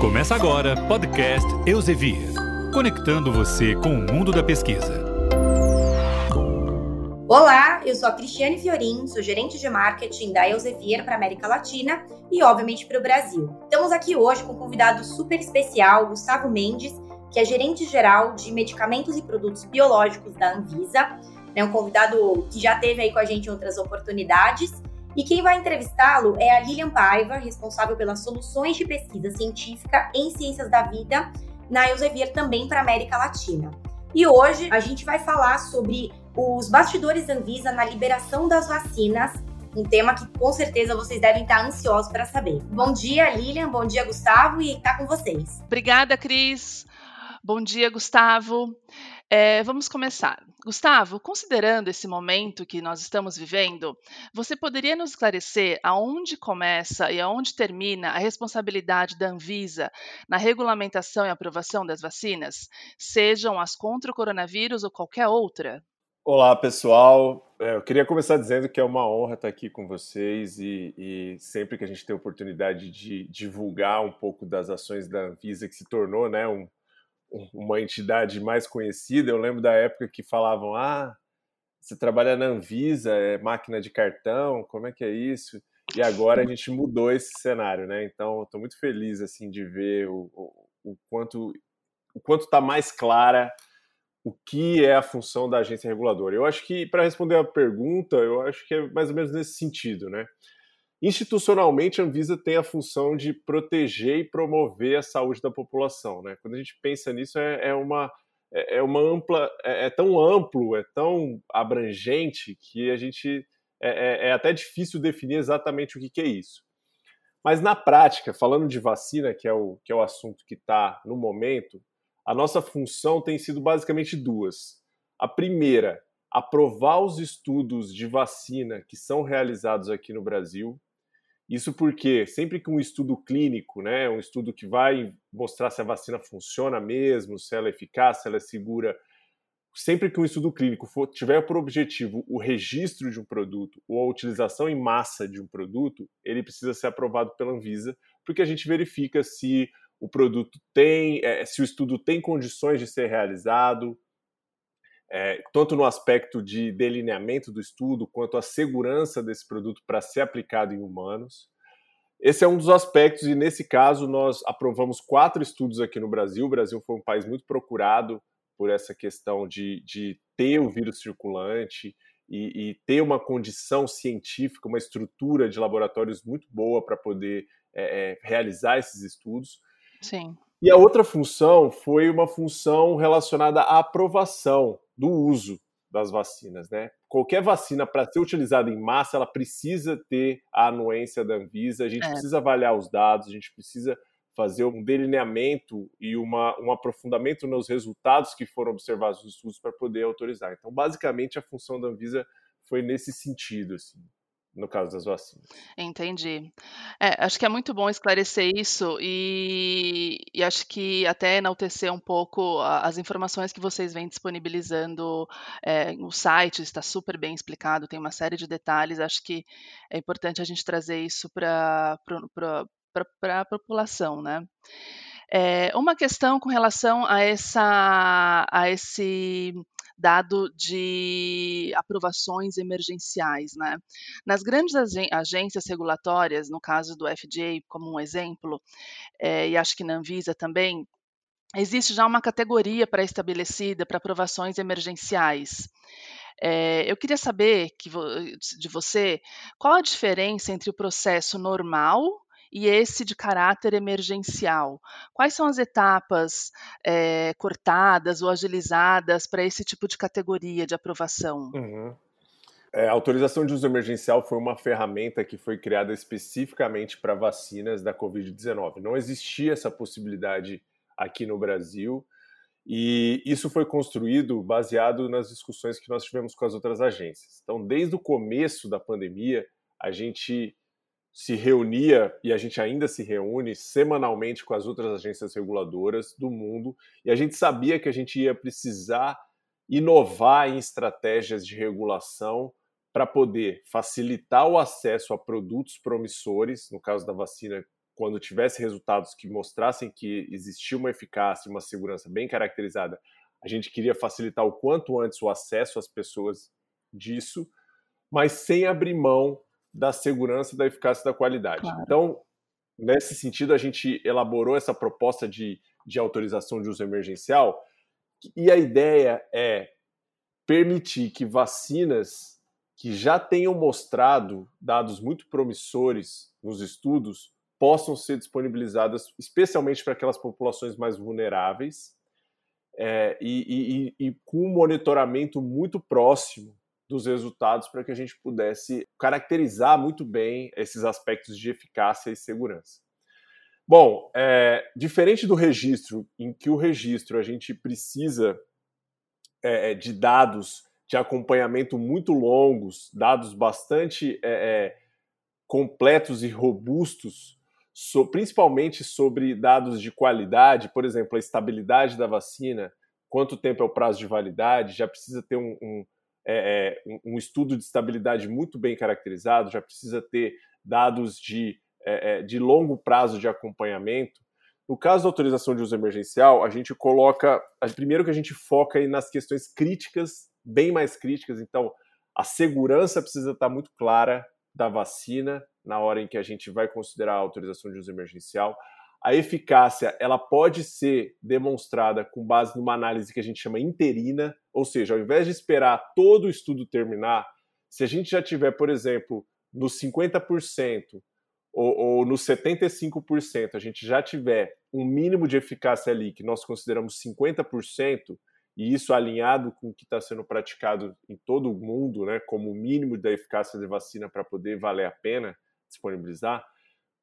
Começa agora podcast Eusevia, conectando você com o mundo da pesquisa. Olá, eu sou a Cristiane Fiorin, sou gerente de marketing da Elsevier para América Latina e, obviamente, para o Brasil. Estamos aqui hoje com um convidado super especial, Gustavo Mendes, que é gerente geral de medicamentos e produtos biológicos da Anvisa. É um convidado que já teve aí com a gente outras oportunidades e quem vai entrevistá-lo é a Lilian Paiva, responsável pelas soluções de pesquisa científica em ciências da vida na Elsevier também para a América Latina. E hoje a gente vai falar sobre os bastidores Anvisa na liberação das vacinas, um tema que com certeza vocês devem estar ansiosos para saber. Bom dia, Lilian, bom dia, Gustavo, e está com vocês. Obrigada, Cris. Bom dia, Gustavo. É, vamos começar. Gustavo, considerando esse momento que nós estamos vivendo, você poderia nos esclarecer aonde começa e aonde termina a responsabilidade da Anvisa na regulamentação e aprovação das vacinas, sejam as contra o coronavírus ou qualquer outra? Olá, pessoal. É, eu queria começar dizendo que é uma honra estar aqui com vocês e, e, sempre que a gente tem a oportunidade de divulgar um pouco das ações da Anvisa, que se tornou né, um, uma entidade mais conhecida. Eu lembro da época que falavam: ah, você trabalha na Anvisa, é máquina de cartão, como é que é isso? E agora a gente mudou esse cenário, né? Então, estou muito feliz assim de ver o, o, o quanto o quanto está mais clara o que é a função da agência reguladora. Eu acho que para responder a pergunta, eu acho que é mais ou menos nesse sentido, né? Institucionalmente, a Anvisa tem a função de proteger e promover a saúde da população. Né? Quando a gente pensa nisso, é, é uma, é, é uma ampla, é, é, tão amplo, é tão abrangente que a gente é, é, é até difícil definir exatamente o que, que, é isso. Mas na prática, falando de vacina, que é o, que é o assunto que está no momento, a nossa função tem sido basicamente duas. A primeira, aprovar os estudos de vacina que são realizados aqui no Brasil, isso porque sempre que um estudo clínico, né, um estudo que vai mostrar se a vacina funciona mesmo, se ela é eficaz, se ela é segura, sempre que um estudo clínico for, tiver por objetivo o registro de um produto ou a utilização em massa de um produto, ele precisa ser aprovado pela Anvisa, porque a gente verifica se o produto tem, é, se o estudo tem condições de ser realizado, é, tanto no aspecto de delineamento do estudo, quanto a segurança desse produto para ser aplicado em humanos. Esse é um dos aspectos, e nesse caso nós aprovamos quatro estudos aqui no Brasil. O Brasil foi um país muito procurado por essa questão de, de ter o vírus circulante e, e, ter uma condição científica, uma estrutura de laboratórios muito boa para poder é, é, realizar esses estudos. Sim. E a outra função foi uma função relacionada à aprovação do uso das vacinas, né? Qualquer vacina para ser utilizada em massa, ela precisa ter a anuência da Anvisa, a gente é. precisa avaliar os dados, a gente precisa fazer um delineamento e uma, um aprofundamento nos resultados que foram observados nos estudos para poder autorizar. Então, basicamente, a função da Anvisa foi nesse sentido, assim no caso das vacinas. Entendi. É, acho que é muito bom esclarecer isso e, e acho que até enaltecer um pouco as informações que vocês vêm disponibilizando é, no site, está super bem explicado, tem uma série de detalhes. Acho que é importante a gente trazer isso para a população, né? É, uma questão com relação a, essa, a esse dado de aprovações emergenciais. Né? Nas grandes agências regulatórias, no caso do FDA como um exemplo, é, e acho que na Anvisa também, existe já uma categoria pré-estabelecida para aprovações emergenciais. É, eu queria saber que, de você qual a diferença entre o processo normal e esse de caráter emergencial. Quais são as etapas é, cortadas ou agilizadas para esse tipo de categoria de aprovação? Uhum. É, a autorização de uso emergencial foi uma ferramenta que foi criada especificamente para vacinas da Covid-19. Não existia essa possibilidade aqui no Brasil. E isso foi construído baseado nas discussões que nós tivemos com as outras agências. Então, desde o começo da pandemia, a gente se reunia e a gente ainda se reúne semanalmente com as outras agências reguladoras do mundo e a gente sabia que a gente ia precisar inovar em estratégias de regulação para poder facilitar o acesso a produtos promissores, no caso da vacina quando tivesse resultados que mostrassem que existia uma eficácia, uma segurança bem caracterizada, a gente queria facilitar o quanto antes o acesso às pessoas disso, mas sem abrir mão da segurança, da eficácia e da qualidade. Claro. Então, nesse sentido, a gente elaborou essa proposta de, de autorização de uso emergencial, e a ideia é permitir que vacinas que já tenham mostrado dados muito promissores nos estudos possam ser disponibilizadas, especialmente para aquelas populações mais vulneráveis, é, e, e, e, com um monitoramento muito próximo dos resultados para que a gente pudesse caracterizar muito bem esses aspectos de eficácia e segurança. Bom, é, diferente do registro, em que o registro a gente precisa é, é de dados de acompanhamento muito longos, dados bastante é, é completos e robustos so, principalmente sobre dados de qualidade, por exemplo, a estabilidade da vacina, quanto tempo é o prazo de validade, já precisa ter um, um, é, é um estudo de estabilidade muito bem caracterizado, já precisa ter dados de, é, é, de longo prazo de acompanhamento. No caso da autorização de uso emergencial, a gente coloca, primeiro que a gente foca aí nas questões críticas, bem mais críticas, então a segurança precisa estar muito clara da vacina, na hora em que a gente vai considerar a autorização de uso emergencial. A eficácia ela pode ser demonstrada com base numa análise que a gente chama interina, ou seja, ao invés de esperar todo o estudo terminar, se a gente já tiver, por exemplo, nos 50% ou, ou nos 75%, a gente já tiver um mínimo de eficácia ali que nós consideramos 50%, e isso alinhado com o que está sendo praticado em todo o mundo, né, como mínimo da eficácia da vacina para poder valer a pena, disponibilizar,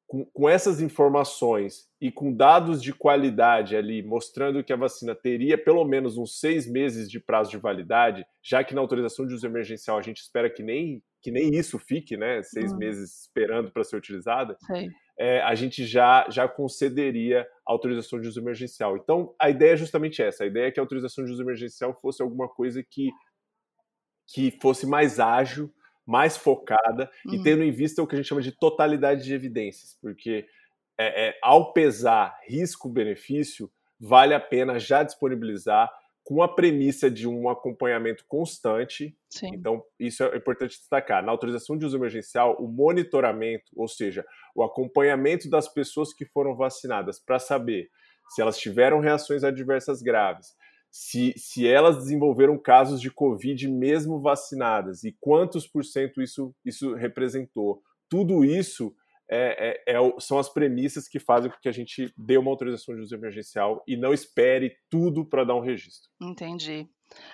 com, com, essas informações e com dados de qualidade ali, mostrando que a vacina teria pelo menos uns seis meses de prazo de validade, já que na autorização de uso emergencial a gente espera que nem, que nem isso fique, né? Seis hum. meses esperando para ser utilizada, é, a gente já, já concederia a autorização de uso emergencial. Então, a ideia é justamente essa: a ideia é que a autorização de uso emergencial fosse alguma coisa que, que fosse mais ágil mais focada uhum. e tendo em vista o que a gente chama de totalidade de evidências, porque é, é, ao pesar risco-benefício, vale a pena já disponibilizar com a premissa de um acompanhamento constante. Sim. Então, isso é importante destacar. Na autorização de uso emergencial, o monitoramento, ou seja, o acompanhamento das pessoas que foram vacinadas para saber se elas tiveram reações adversas graves, se, se elas desenvolveram casos de Covid mesmo vacinadas e quantos por cento isso, isso representou. Tudo isso é, é, é, são as premissas que fazem com que a gente dê uma autorização de uso emergencial e não espere tudo para dar um registro. Entendi.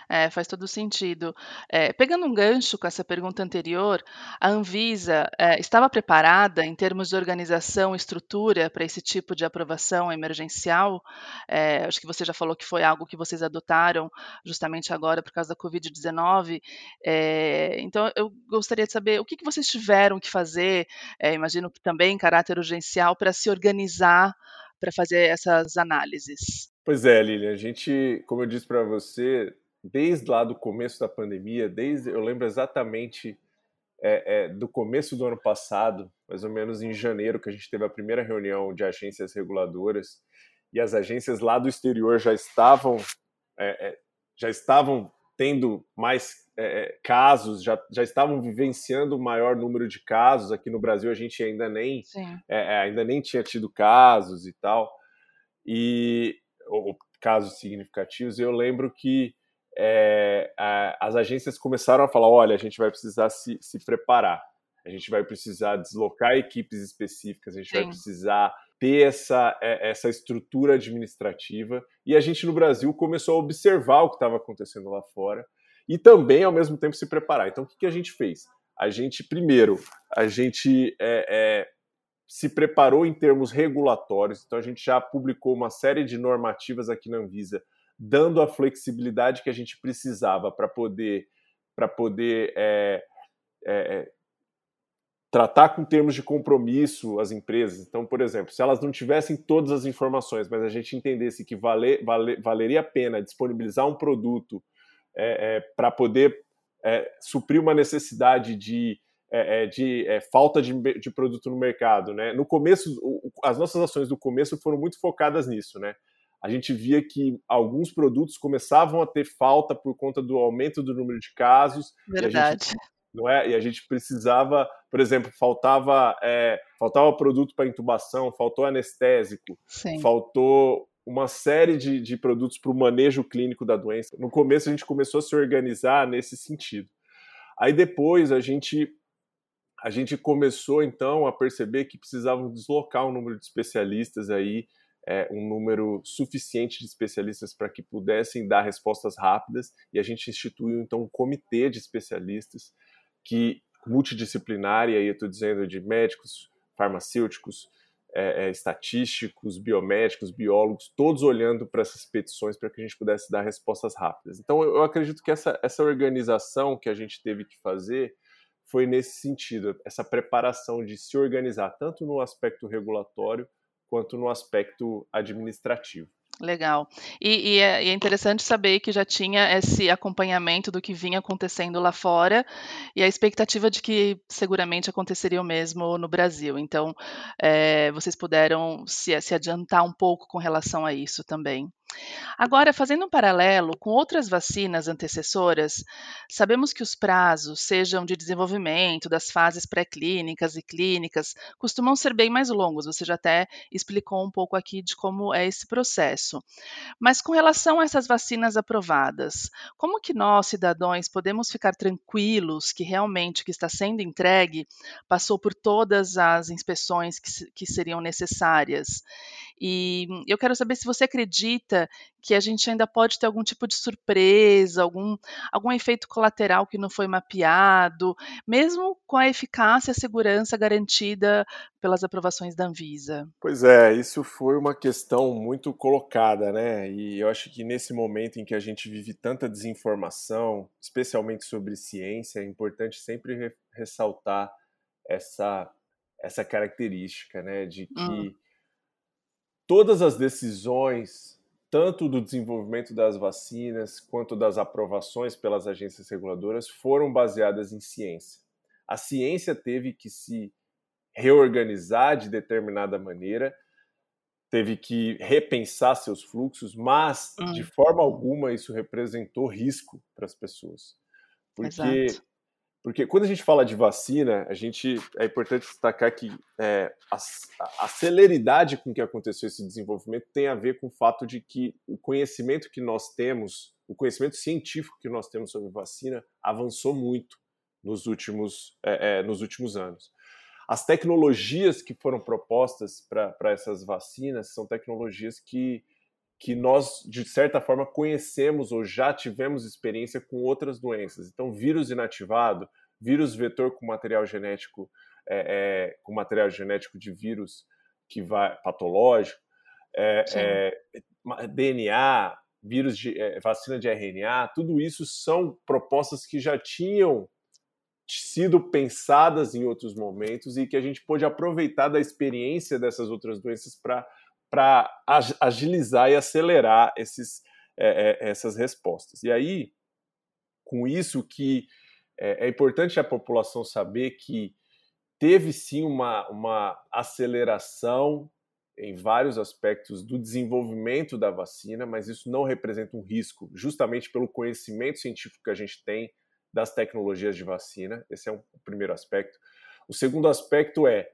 É, faz todo sentido. É, pegando um gancho com essa pergunta anterior, a Anvisa é, estava preparada em termos de organização e estrutura para esse tipo de aprovação emergencial? É, acho que você já falou que foi algo que vocês adotaram justamente agora por causa da Covid-19. É, então, eu gostaria de saber o que, que vocês tiveram que fazer, é, imagino que também em caráter urgencial, para se organizar para fazer essas análises. Pois é, Lilian, a gente, como eu disse para você, desde lá do começo da pandemia, desde eu lembro exatamente é, é, do começo do ano passado, mais ou menos em janeiro, que a gente teve a primeira reunião de agências reguladoras e as agências lá do exterior já estavam é, é já estavam tendo mais é, é, casos, já, já estavam vivenciando o maior número de casos. Aqui no Brasil a gente ainda nem ainda nem tinha tido casos e tal, e ou, casos significativos. Eu lembro que é, a, as agências começaram a falar: olha, a gente vai precisar se, se preparar, a gente vai precisar deslocar equipes específicas, a gente Sim. vai precisar ter essa, é, essa estrutura administrativa. E a gente no Brasil começou a observar o que estava acontecendo lá fora e também, ao mesmo tempo, se preparar. Então, o que, que a gente fez? A gente, primeiro, a gente é, é, se preparou em termos regulatórios, então a gente já publicou uma série de normativas aqui na Anvisa dando a flexibilidade que a gente precisava para poder, para poder é, é, tratar com termos de compromisso as empresas. Então, por exemplo, se elas não tivessem todas as informações, mas a gente entendesse que vale, vale, valeria a pena disponibilizar um produto é, para poder suprir uma necessidade de de falta de, de, produto no mercado. Né? No começo, as nossas ações do começo foram muito focadas nisso. Né? A gente via que alguns produtos começavam a ter falta por conta do aumento do número de casos. Verdade. Gente, não é? E a gente precisava, por exemplo, faltava, é, faltava produto para intubação, faltou anestésico, Sim. faltou uma série de, de produtos para o manejo clínico da doença. No começo a gente começou a se organizar nesse sentido. Aí depois a gente a gente começou então a perceber que precisavam deslocar um número de especialistas aí, é, um número suficiente de especialistas para que pudessem dar respostas rápidas, e a gente instituiu então um comitê de especialistas que multidisciplinar, e aí eu estou dizendo de médicos, farmacêuticos, é, é, estatísticos, biomédicos, biólogos, todos olhando para essas petições para que a gente pudesse dar respostas rápidas. Então, eu, eu acredito que essa, essa organização que a gente teve que fazer foi nesse sentido, essa preparação de se organizar tanto no aspecto regulatório quanto no aspecto administrativo. Legal. E, e, é, e, é, interessante saber que já tinha esse acompanhamento do que vinha acontecendo lá fora e a expectativa de que seguramente aconteceria o mesmo no Brasil. Então, é, vocês puderam se, se adiantar um pouco com relação a isso também. Agora, fazendo um paralelo com outras vacinas antecessoras, sabemos que os prazos, sejam de desenvolvimento, das fases pré-clínicas e clínicas, costumam ser bem mais longos. Você já até explicou um pouco aqui de como é esse processo. Mas com relação a essas vacinas aprovadas, como que nós, cidadãos, podemos ficar tranquilos que realmente o que está sendo entregue passou por todas as inspeções que, que seriam necessárias? E eu quero saber se você acredita que a gente ainda pode ter algum tipo de surpresa, algum, algum efeito colateral que não foi mapeado, mesmo com a eficácia e a segurança garantida pelas aprovações da Anvisa. Pois é, isso foi uma questão muito colocada, né? E eu acho que nesse momento em que a gente vive tanta desinformação, especialmente sobre ciência, é importante sempre re ressaltar essa essa característica, né, de que hum todas as decisões, tanto do desenvolvimento das vacinas quanto das aprovações pelas agências reguladoras, foram baseadas em ciência. A ciência teve que se reorganizar de determinada maneira, teve que repensar seus fluxos, mas hum. de forma alguma isso representou risco para as pessoas. Porque Exato. Porque quando a gente fala de vacina, a gente é importante destacar que é, a, a, celeridade com que aconteceu esse desenvolvimento tem a ver com o fato de que o conhecimento que nós temos, o conhecimento científico que nós temos sobre vacina, avançou muito nos últimos, é, é, nos últimos anos. As tecnologias que foram propostas para essas vacinas são tecnologias que, que nós, de certa forma, conhecemos ou já tivemos experiência com outras doenças. Então, vírus inativado, vírus vetor com material genético, é, é, com material genético de vírus que vai patológico, é, é DNA, vírus de é, vacina de RNA, tudo isso são propostas que já tinham sido pensadas em outros momentos e que a gente pôde aproveitar da experiência dessas outras doenças para para agilizar e acelerar esses, é, é, essas respostas. E aí, com isso que é, é, importante a população saber que teve sim uma, uma aceleração em vários aspectos do desenvolvimento da vacina, mas isso não representa um risco, justamente pelo conhecimento científico que a gente tem das tecnologias de vacina. Esse é o primeiro aspecto. O segundo aspecto é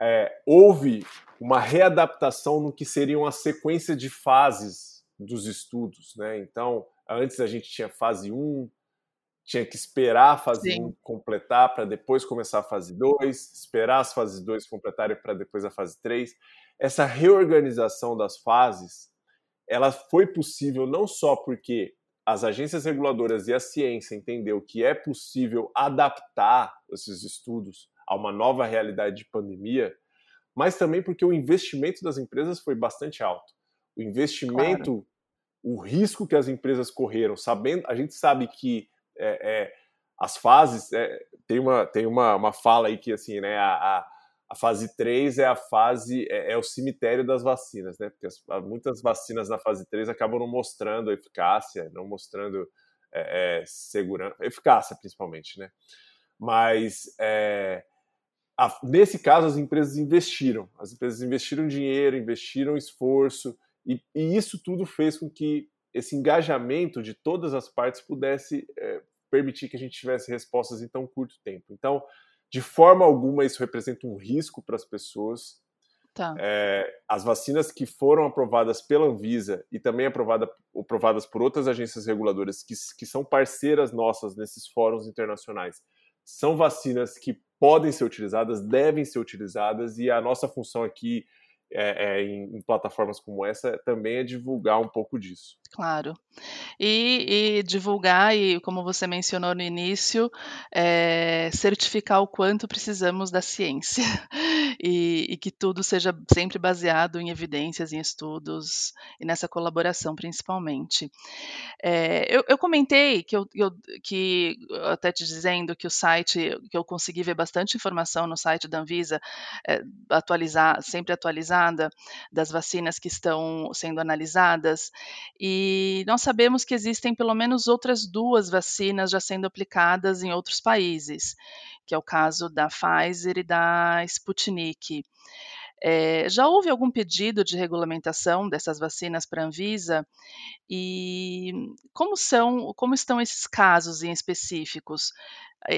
é, houve uma readaptação no que seriam a sequência de fases dos estudos. Né? Então, antes a gente tinha fase 1, tinha que esperar a fase Sim. 1 completar para depois começar a fase 2, esperar as fases 2 completarem para depois a fase 3. Essa reorganização das fases, ela foi possível não só porque as agências reguladoras e a ciência entendeu que é possível adaptar esses estudos a uma nova realidade de pandemia, mas também porque o investimento das empresas foi bastante alto. O investimento, claro. o risco que as empresas correram, sabendo, a gente sabe que é, é, as fases, é, tem, uma, tem uma, uma fala aí que assim, né, a, a, a fase 3 é a fase, é, é, o cemitério das vacinas, né? Porque as, muitas vacinas na fase 3 acabam não mostrando eficácia, não mostrando é, é, segurança, eficácia principalmente, né? Mas é, a, nesse caso as empresas investiram, as empresas investiram dinheiro, investiram esforço e, e isso tudo fez com que esse engajamento de todas as partes pudesse é, permitir que a gente tivesse respostas em tão curto tempo. Então, de forma alguma, isso representa um risco para as pessoas. Tá. É, as vacinas que foram aprovadas pela Anvisa e também aprovada, aprovadas por outras agências reguladoras que, que são parceiras nossas nesses fóruns internacionais são vacinas que podem ser utilizadas, devem ser utilizadas, e a nossa função aqui é, é, em, em, plataformas como essa também é divulgar um pouco disso. Claro. E, e divulgar, e como você mencionou no início, é, certificar o quanto precisamos da ciência e, e, que tudo seja sempre baseado em evidências, em estudos e nessa colaboração principalmente. É, eu, eu, comentei que eu, eu, que até te dizendo que o site que eu consegui ver bastante informação no site da Anvisa é, atualizar sempre atualizada das vacinas que estão sendo analisadas e nós sabemos que existem pelo menos outras duas vacinas já sendo aplicadas em outros países, que é o caso da Pfizer e da Sputnik. É, já houve algum pedido de regulamentação dessas vacinas para a Anvisa? E como são, como estão esses casos em específicos?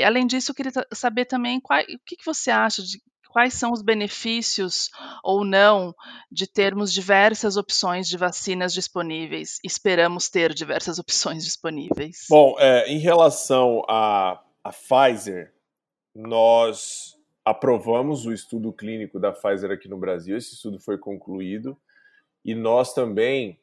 Além disso, eu queria saber também qual, o que, que você acha de quais são os benefícios ou não de termos diversas opções de vacinas disponíveis. Esperamos ter diversas opções disponíveis. Bom, é, em relação à Pfizer, nós aprovamos o estudo clínico da Pfizer aqui no Brasil, esse estudo foi concluído, e nós também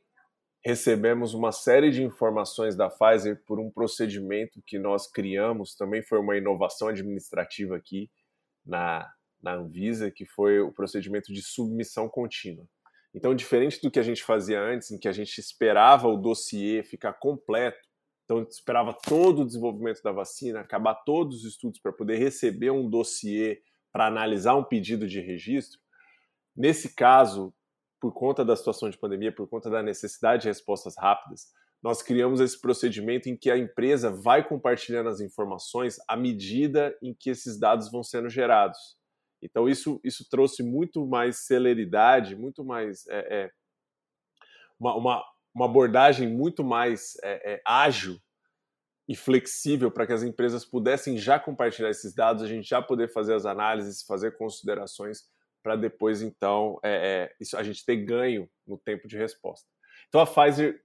recebemos uma série de informações da Pfizer por um procedimento que nós criamos, também foi uma inovação administrativa aqui na, na Anvisa, que foi o procedimento de submissão contínua. Então, diferente do que a gente fazia antes, em que a gente esperava o dossiê ficar completo, então esperava todo o desenvolvimento da vacina, acabar todos os estudos para poder receber um dossiê para analisar um pedido de registro. Nesse caso, por conta da situação de pandemia, por conta da necessidade de respostas rápidas, nós criamos esse procedimento em que a empresa vai compartilhando as informações à medida em que esses dados vão sendo gerados. Então isso, isso trouxe muito mais celeridade, muito mais é, é, uma, uma, uma, abordagem muito mais é, é ágil e flexível para que as empresas pudessem já compartilhar esses dados, a gente já poder fazer as análises, fazer considerações para depois, então, é, é, isso, a gente ter ganho no tempo de resposta. Então, a Pfizer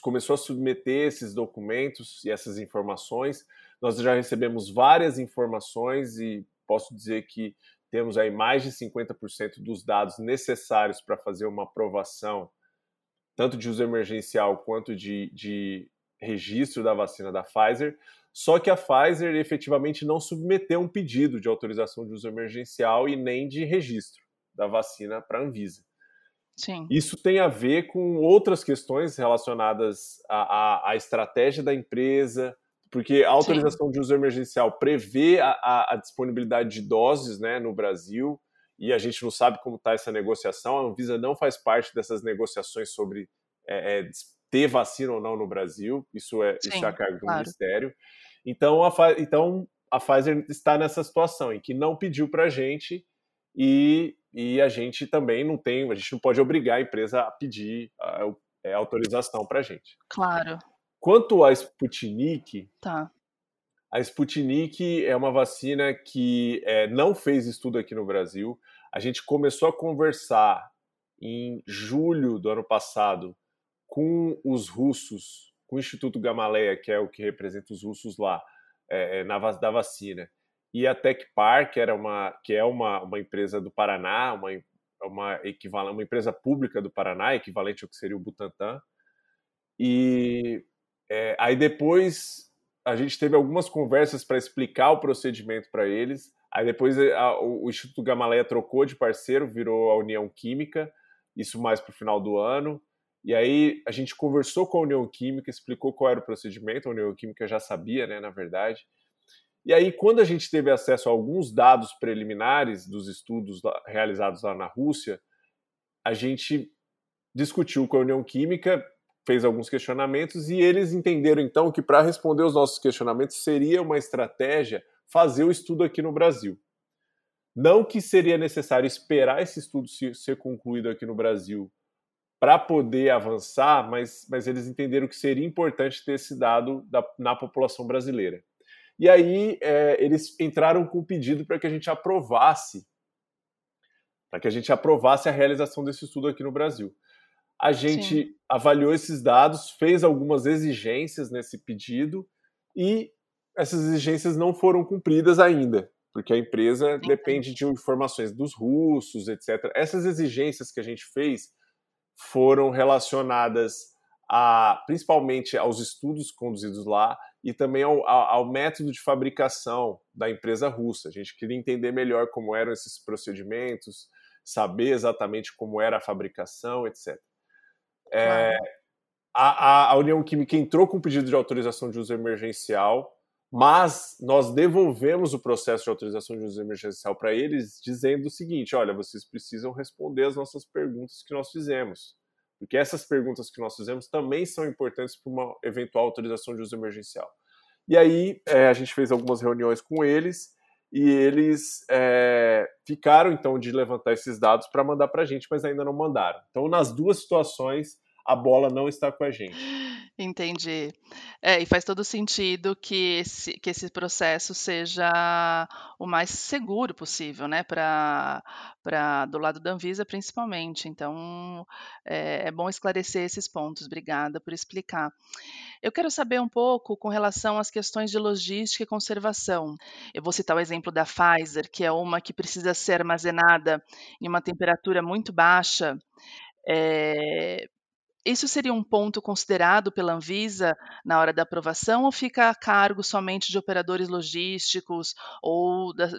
começou a submeter esses documentos e essas informações. Nós já recebemos várias informações e posso dizer que temos aí mais de 50% dos dados necessários para fazer uma aprovação, tanto de uso emergencial quanto de, de registro da vacina da Pfizer, só que a Pfizer efetivamente não submeteu um pedido de autorização de uso emergencial e nem de registro da vacina para a Anvisa. Sim. Isso tem a ver com outras questões relacionadas à, à, à estratégia da empresa, porque a autorização Sim. de uso emergencial prevê a, a, a, disponibilidade de doses né, no Brasil e a gente não sabe como está essa negociação. A Anvisa não faz parte dessas negociações sobre é, é, ter vacina ou não no Brasil, isso é, Sim, isso é a carga do Ministério. Então a, então a Pfizer está nessa situação em que não pediu para a gente e, e a gente também não tem, a gente não pode obrigar a empresa a pedir a, a é, autorização para a gente. Claro. Quanto à Sputnik, tá. A Sputnik é uma vacina que é, não fez estudo aqui no Brasil. A gente começou a conversar em julho do ano passado com os russos, com o Instituto Gamaleya, que é o que representa os russos lá, é, é na, da vacina, e a Tech Park, era uma, que é uma, uma empresa do Paraná, uma, uma, equivalente, uma empresa pública do Paraná, equivalente ao que seria o Butantan. E é, aí depois a gente teve algumas conversas para explicar o procedimento para eles. Aí depois é, a, o, o Instituto Gamaleya trocou de parceiro, virou a União Química, isso mais para o final do ano. E aí a gente conversou com a União Química, explicou qual era o procedimento, a União Química já sabia, né, na verdade. E aí, quando a gente teve acesso a alguns dados preliminares dos estudos realizados lá na Rússia, a gente discutiu com a União Química, fez alguns questionamentos e eles entenderam então que para responder os nossos questionamentos seria uma estratégia fazer o estudo aqui no Brasil. Não que seria necessário esperar esse estudo ser concluído aqui no Brasil para poder avançar, mas, mas eles entenderam que seria importante ter esse dado da, na população brasileira. E aí é, eles entraram com um pedido para que a gente aprovasse, para que a gente aprovasse a realização desse estudo aqui no Brasil. A gente Sim. avaliou esses dados, fez algumas exigências nesse pedido e essas exigências não foram cumpridas ainda, porque a empresa depende de informações dos russos, etc. Essas exigências que a gente fez foram relacionadas a, principalmente aos estudos conduzidos lá e também ao, ao, método de fabricação da empresa russa. A gente queria entender melhor como eram esses procedimentos, saber exatamente como era a fabricação, etc. É, a, a, União Química entrou com pedido de autorização de uso emergencial, mas nós devolvemos o processo de autorização de uso emergencial para eles, dizendo o seguinte: olha, vocês precisam responder as nossas perguntas que nós fizemos. Porque essas perguntas que nós fizemos também são importantes para uma eventual autorização de uso emergencial. E aí é, a gente fez algumas reuniões com eles e eles é, ficaram então de levantar esses dados para mandar para a gente, mas ainda não mandaram. Então, nas duas situações, a bola não está com a gente. Entendi. É, e faz todo sentido que esse, que esse processo seja o mais seguro possível, né? Para do lado da Anvisa, principalmente. Então, é, é bom esclarecer esses pontos. Obrigada por explicar. Eu quero saber um pouco com relação às questões de logística e conservação. Eu vou citar o exemplo da Pfizer, que é uma que precisa ser armazenada em uma temperatura muito baixa. É, isso seria um ponto considerado pela Anvisa na hora da aprovação ou fica a cargo somente de operadores logísticos ou da,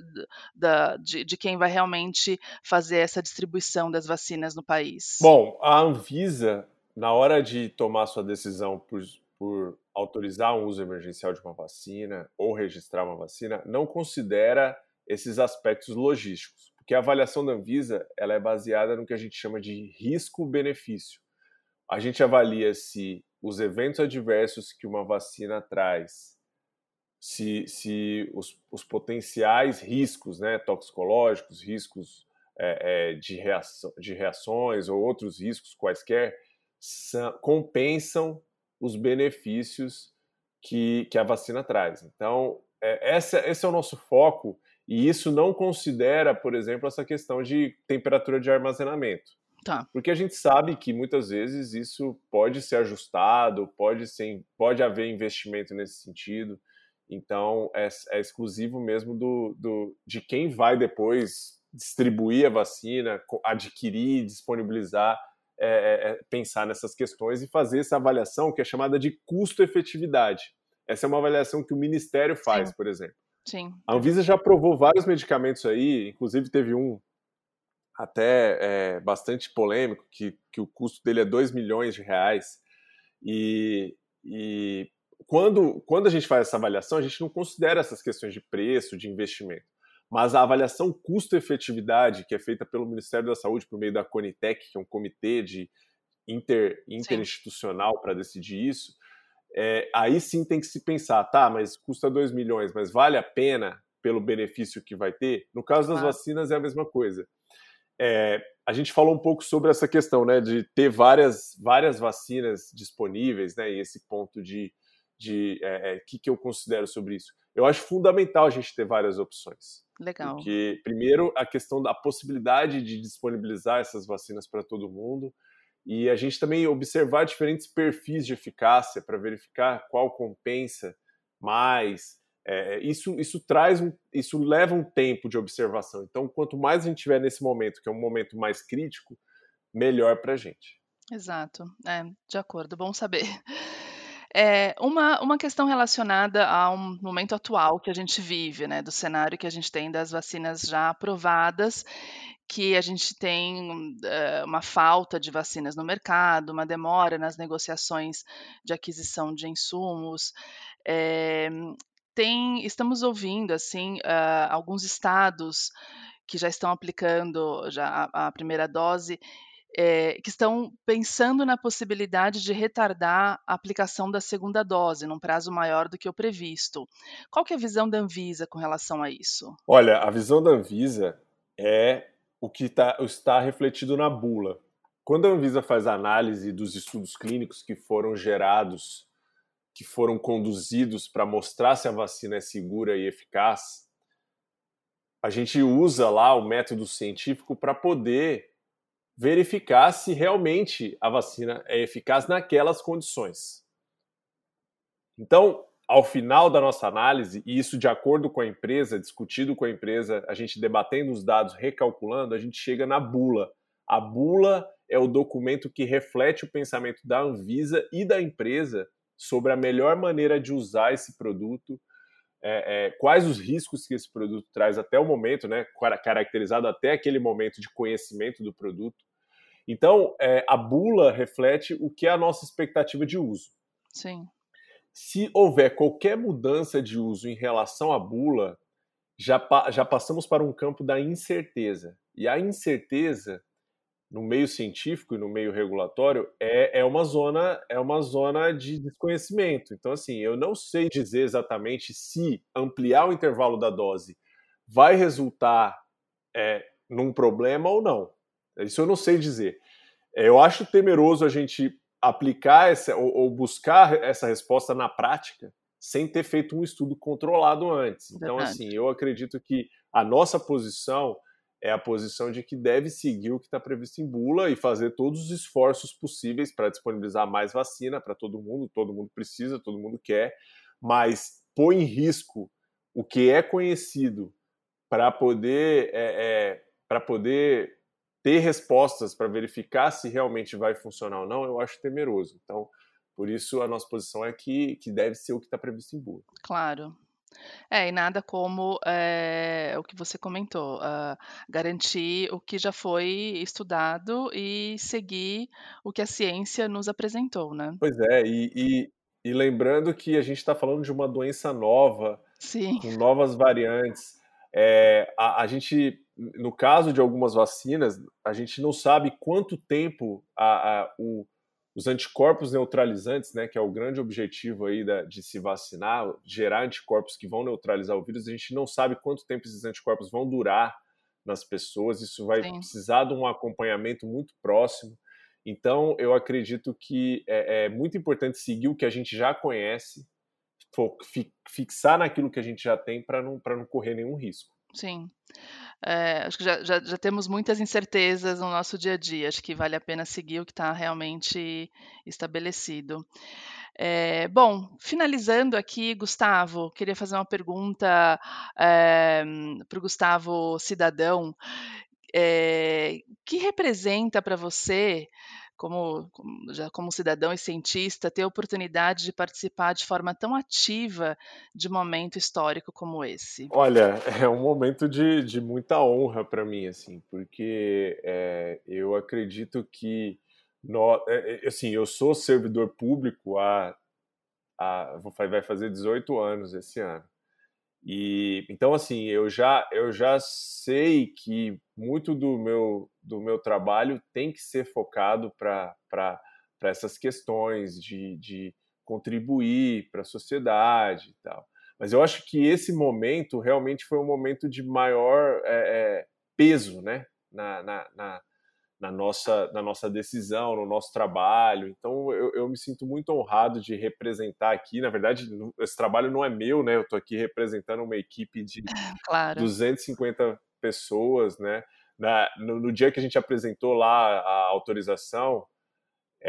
da, de, de, quem vai realmente fazer essa distribuição das vacinas no país? Bom, a Anvisa, na hora de tomar sua decisão por, por autorizar um uso emergencial de uma vacina ou registrar uma vacina, não considera esses aspectos logísticos, porque a avaliação da Anvisa ela é baseada no que a gente chama de risco-benefício a gente avalia se os eventos adversos que uma vacina traz, se, se os, os potenciais riscos né, toxicológicos, riscos é, é, de, reação, de reações ou outros riscos quaisquer, são, compensam os benefícios que, que a vacina traz. Então, é, essa, esse é o nosso foco, e isso não considera, por exemplo, essa questão de temperatura de armazenamento. Tá. Porque a gente sabe que muitas vezes isso pode ser ajustado, pode, ser, pode haver investimento nesse sentido. Então, é, é exclusivo mesmo do, do, de quem vai depois distribuir a vacina, adquirir, disponibilizar, é, é, é, pensar nessas questões e fazer essa avaliação que é chamada de custo-efetividade. Essa é uma avaliação que o Ministério faz, Sim. por exemplo. Sim. A Anvisa já aprovou vários medicamentos aí, inclusive teve um até é, bastante polêmico, que, que o custo dele é 2 milhões de reais. E, e quando, quando a gente faz essa avaliação, a gente não considera essas questões de preço, de investimento. Mas a avaliação custo-efetividade, que é feita pelo Ministério da Saúde por meio da Conitec, que é um comitê de inter, interinstitucional para decidir isso, é, aí sim tem que se pensar, tá, mas custa 2 milhões, mas vale a pena pelo benefício que vai ter? No caso das ah. vacinas é a mesma coisa é, a gente falou um pouco sobre essa questão, né, de ter várias, várias vacinas disponíveis, né, e esse ponto de, de é, é, que, que eu considero sobre isso. Eu acho fundamental a gente ter várias opções. Legal. Porque, primeiro, a questão da possibilidade de disponibilizar essas vacinas para todo mundo, e a gente também observar diferentes perfis de eficácia para verificar qual compensa mais, é, isso, isso traz um, isso leva um tempo de observação. Então, quanto mais a gente tiver nesse momento, que é um momento mais crítico, melhor para a gente. Exato, é, de acordo, bom saber. É, uma, uma questão relacionada ao momento atual que a gente vive, né, do cenário que a gente tem das vacinas já aprovadas, que a gente tem uh, uma falta de vacinas no mercado, uma demora nas negociações de aquisição de insumos. É, tem, estamos ouvindo assim uh, alguns estados que já estão aplicando já a, a primeira dose é, que estão pensando na possibilidade de retardar a aplicação da segunda dose num prazo maior do que o previsto. Qual que é a visão da Anvisa com relação a isso? Olha, a visão da Anvisa é o que tá, está refletido na bula. Quando a Anvisa faz a análise dos estudos clínicos que foram gerados, que foram conduzidos para mostrar se a vacina é segura e eficaz, a gente usa lá o método científico para poder verificar se realmente a vacina é eficaz naquelas condições. Então, ao final da nossa análise, e isso de acordo com a empresa, discutido com a empresa, a gente debatendo os dados, recalculando, a gente chega na bula. A bula é o documento que reflete o pensamento da Anvisa e da empresa sobre a melhor maneira de usar esse produto, é, é, quais os riscos que esse produto traz até o momento, né, caracterizado até aquele momento de conhecimento do produto, então, é, a bula reflete o que é a nossa expectativa de uso. Sim. Se houver qualquer mudança de uso em relação à bula, já, já passamos para um campo da incerteza. E a incerteza, no meio científico e no meio regulatório, é, é, uma, zona, é uma zona de desconhecimento. Então, assim, eu não sei dizer exatamente se ampliar o intervalo da dose vai resultar é, num problema ou não. Isso eu não sei dizer. É, eu acho temeroso a gente aplicar essa ou, ou buscar essa resposta na prática sem ter feito um estudo controlado antes. Então, assim, eu acredito que a nossa posição é a posição de que deve seguir o que está previsto em bula e fazer todos os esforços possíveis para disponibilizar mais vacina para todo mundo. Todo mundo precisa, todo mundo quer, mas põe em risco o que é conhecido para poder é, é, para poder ter respostas para verificar se realmente vai funcionar ou não, eu acho temeroso. Então, por isso a nossa posição é que, que deve ser o que está previsto em Bula. Claro. É, e nada como é, o que você comentou, uh, garantir o que já foi estudado e seguir o que a ciência nos apresentou, né? Pois é, e, e, e lembrando que a gente está falando de uma doença nova, Sim. com novas variantes. É, a, a gente no caso de algumas vacinas, a gente não sabe quanto tempo a, a, o, os anticorpos neutralizantes, né, que é o grande objetivo aí da, de se vacinar, gerar anticorpos que vão neutralizar o vírus, a gente não sabe quanto tempo esses anticorpos vão durar nas pessoas, isso vai Sim. precisar de um acompanhamento muito próximo. Então, eu acredito que é, é muito importante seguir o que a gente já conhece, fixar naquilo que a gente já tem para não, não correr nenhum risco. Sim. É, acho que já, já, já, temos muitas incertezas no nosso dia a dia. Acho que vale a pena seguir o que está realmente estabelecido. É, bom, finalizando aqui, Gustavo, queria fazer uma pergunta é, para o Gustavo Cidadão. o que representa para você como, já como cidadão e cientista, ter a oportunidade de participar de forma tão ativa de momento histórico como esse? Olha, é um momento de, de muita honra para mim, assim, porque é, eu acredito que nós, é, é, assim, eu sou servidor público há, há vai fazer 18 anos esse ano. E então assim, eu já eu já sei que muito do meu do meu trabalho tem que ser focado para para essas questões de, de contribuir para a sociedade e tal. Mas eu acho que esse momento realmente foi um momento de maior é, é, peso, né, na, na, na na nossa, na nossa decisão, no nosso trabalho. Então, eu, eu, me sinto muito honrado de representar aqui. Na verdade, esse trabalho não é meu, né? Eu estou aqui representando uma equipe de claro. 250 pessoas, né? Na, no, no, dia que a gente apresentou lá a autorização,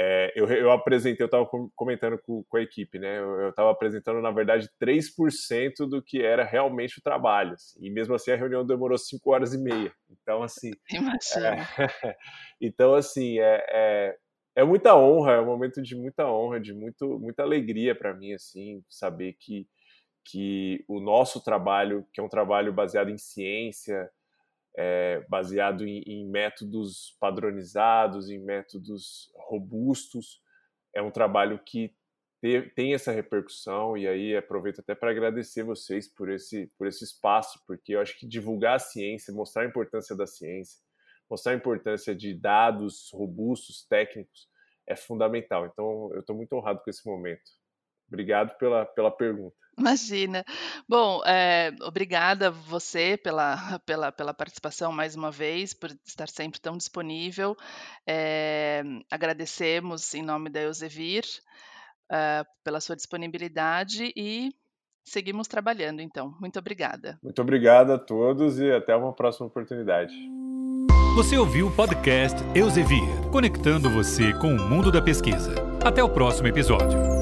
é, eu, eu, apresentei, eu estava comentando com, com, a equipe, né? Eu estava apresentando, na verdade, 3% do que era realmente o trabalho. Assim, e mesmo assim a reunião demorou 5 horas e meia. Então, assim. É, então, assim, é, é, é, muita honra, é um momento de muita honra, de muito, muita alegria para mim, assim, saber que, que o nosso trabalho, que é um trabalho baseado em ciência, é, baseado em, em, métodos padronizados, em métodos robustos. É um trabalho que te, tem essa repercussão e aí aproveito até para agradecer vocês por esse, por esse espaço, porque eu acho que divulgar a ciência, mostrar a importância da ciência, mostrar a importância de dados robustos, técnicos, é fundamental. Então, eu estou muito honrado com esse momento. Obrigado pela, pela pergunta. Imagina. Bom, é, obrigada você pela, pela, pela participação mais uma vez, por estar sempre tão disponível. É, agradecemos em nome da Eusevir é, pela sua disponibilidade e seguimos trabalhando, então. Muito obrigada. Muito obrigado a todos e até uma próxima oportunidade. Você ouviu o podcast Eusevir, conectando você com o mundo da pesquisa. Até o próximo episódio.